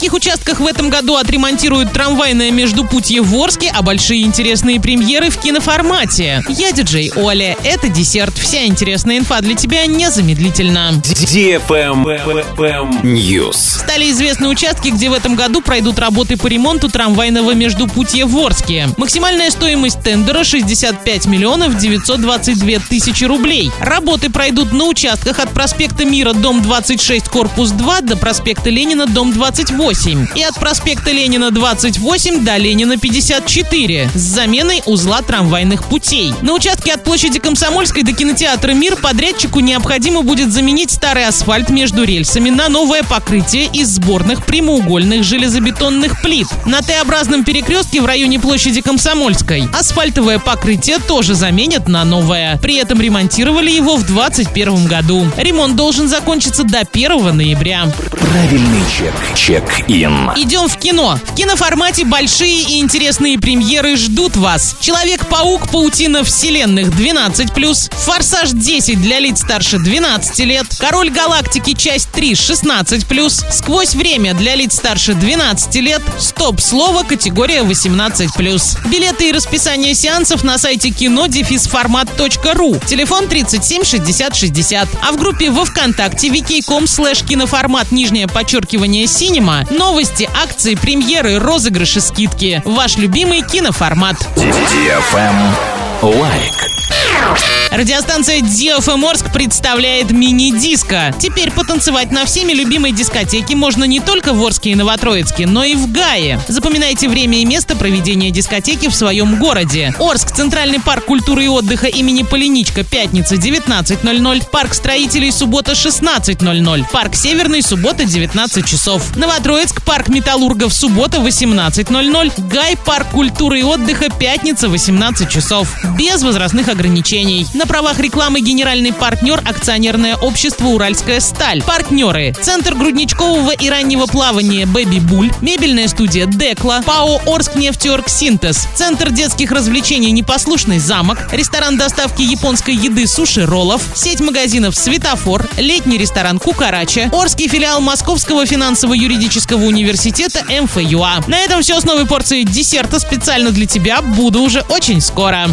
каких участках в этом году отремонтируют трамвайное междупутье в Орске, а большие интересные премьеры в киноформате. Я диджей Оля, это десерт. Вся интересная инфа для тебя незамедлительно. News. Стали известны участки, где в этом году пройдут работы по ремонту трамвайного междупутья в Орске. Максимальная стоимость тендера 65 миллионов 922 тысячи рублей. Работы пройдут на участках от проспекта Мира, дом 26, корпус 2 до проспекта Ленина, дом 28. И от проспекта Ленина 28 до Ленина 54 с заменой узла трамвайных путей. На участке от площади Комсомольской до кинотеатра Мир подрядчику необходимо будет заменить старый асфальт между рельсами на новое покрытие из сборных прямоугольных железобетонных плит. На Т-образном перекрестке в районе площади Комсомольской асфальтовое покрытие тоже заменят на новое. При этом ремонтировали его в 2021 году. Ремонт должен закончиться до 1 ноября. Правильный чек. Чек-ин. Идем в кино. В киноформате большие и интересные премьеры ждут вас. Человек-паук, паутина вселенных 12+, Форсаж 10 для лиц старше 12 лет, Король галактики часть 3 16+, Сквозь время для лиц старше 12 лет, Стоп-слово категория 18+. Билеты и расписание сеансов на сайте кино дефисформат.ру. Телефон 37 60 60. А в группе во Вконтакте vk.com slash киноформат нижнее подчеркивание cinema новости, акции, премьеры, розыгрыши, скидки. Ваш любимый киноформат. Лайк. Радиостанция DFM Орск представляет мини-диско. Теперь потанцевать на всеми любимой дискотеке можно не только в Орске и Новотроицке, но и в Гае. Запоминайте время и место проведения дискотеки в своем городе. Орск, Центральный парк культуры и отдыха имени Поляничко, пятница 19.00, парк строителей суббота 16.00, парк Северный суббота 19 часов. Новотроицк, парк металлургов суббота 18.00, Гай, парк культуры и отдыха пятница 18 часов. Без возрастных ограничений. На правах рекламы генеральный партнер акционерное общество «Уральская сталь». Партнеры. Центр грудничкового и раннего плавания «Бэби Буль», мебельная студия «Декла», ПАО «Орск нефтеорг Синтез», Центр детских развлечений «Непослушный замок», ресторан доставки японской еды «Суши Роллов», сеть магазинов «Светофор», летний ресторан «Кукарача», Орский филиал Московского финансово-юридического университета МФЮА. На этом все с новой порцией десерта специально для тебя. Буду уже очень скоро.